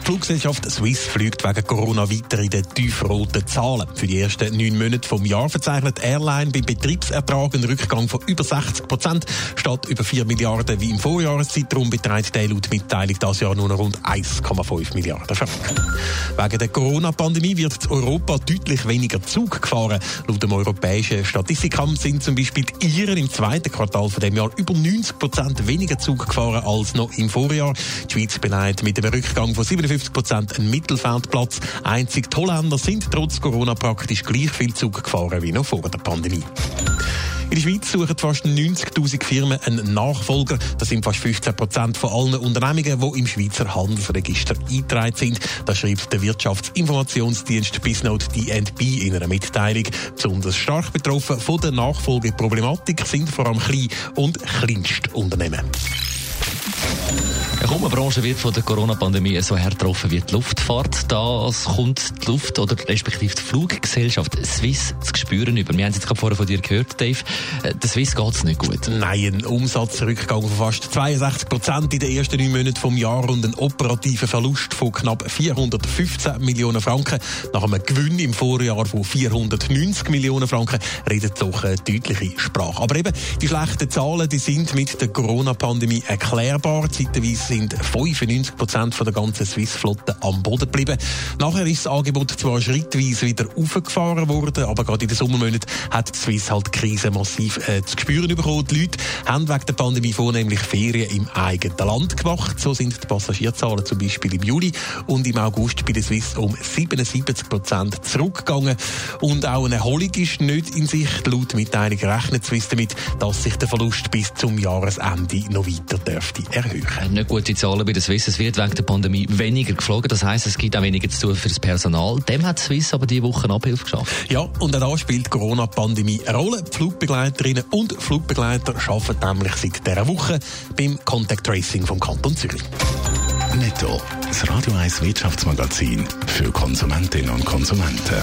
Die Fluggesellschaft Swiss fliegt wegen Corona weiter in den tiefroten Zahlen. Für die ersten neun Monate vom Jahr verzeichnet Airline beim Betriebsertrag einen Rückgang von über 60 Prozent. Statt über 4 Milliarden wie im Vorjahreszeitraum beträgt der laut Mitteilung das Jahr nur noch rund 1,5 Milliarden Franken. Wegen der Corona-Pandemie wird in Europa deutlich weniger Zug gefahren. Laut dem europäischen Statistikamt sind zum Beispiel die Iren im zweiten Quartal von dem Jahr über 90 Prozent weniger Zug gefahren als noch im Vorjahr. Die Schweiz beleidigt mit einem Rückgang von 57 Prozent einen Mittelfeldplatz. Einzig die Holländer sind trotz Corona praktisch gleich viel Zug gefahren wie noch vor der Pandemie. In der Schweiz suchen fast 90.000 Firmen einen Nachfolger. Das sind fast 15 Prozent von allen Unternehmungen, die im Schweizer Handelsregister eingetragen sind. Das schreibt der Wirtschaftsinformationsdienst Bisnote DNB in einer Mitteilung. Besonders stark betroffen von der Nachfolgeproblematik sind vor allem Klein- und Kleinstunternehmen. Kaum eine Branche wird von der Corona-Pandemie so hart getroffen wie die Luftfahrt. Das kommt die Luft- oder respektive die Fluggesellschaft Swiss zu spüren über. Wir haben es jetzt gerade vorher von dir gehört, Dave. Äh, Der Swiss geht es nicht gut. Nein, ein Umsatzrückgang von fast 62 Prozent in den ersten neun Monaten vom Jahr und ein operativer Verlust von knapp 415 Millionen Franken. Nach einem Gewinn im Vorjahr von 490 Millionen Franken redet doch eine deutliche Sprache. Aber eben, die schlechten Zahlen, die sind mit der Corona-Pandemie erklärbar. Zeitweise sind 95 Prozent der ganzen Swiss-Flotte am Boden geblieben. Nachher ist das Angebot zwar schrittweise wieder aufgefahren worden, aber gerade in den Sommermonaten hat die Swiss halt die Krise massiv äh, zu spüren bekommen. Die Leute haben wegen der Pandemie vornehmlich Ferien im eigenen Land gemacht. So sind die Passagierzahlen zum Beispiel im Juli und im August bei der Swiss um 77 Prozent zurückgegangen. Und auch eine Erholung ist nicht in Sicht. Laut Mitteilung rechnet Swiss damit, dass sich der Verlust bis zum Jahresende noch weiter dürfte erhöhen. Nicht gute Zahlen bei der Swiss. Es wird wegen der Pandemie weniger geflogen. Das heisst, es gibt auch weniger zu tun für das Personal. Dem hat Swiss aber diese Woche eine Abhilfe geschafft. Ja, und auch da spielt die Corona-Pandemie eine Rolle. Die Flugbegleiterinnen und Flugbegleiter arbeiten nämlich seit dieser Woche beim Contact Tracing vom Kanton Zürich. Netto. Das Radio 1 Wirtschaftsmagazin für Konsumentinnen und Konsumenten.